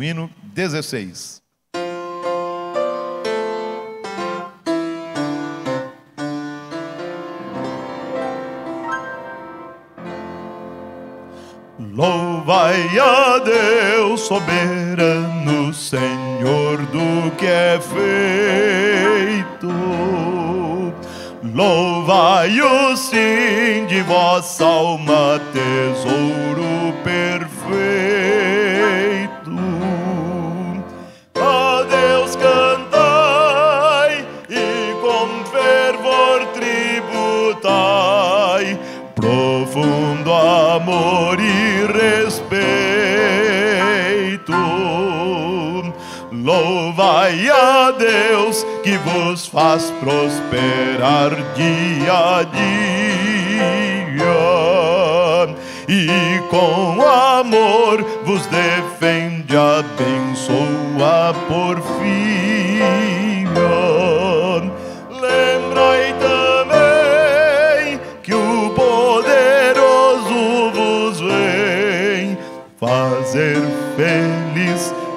no hino 16. Louvai a Deus soberano, Senhor do que é feito. Louvai-o sim de vossa alma, tesouro perfeito. Amor e respeito. Louvai a Deus que vos faz prosperar dia a dia e com amor vos defende, abençoa por filho. Fazer feliz.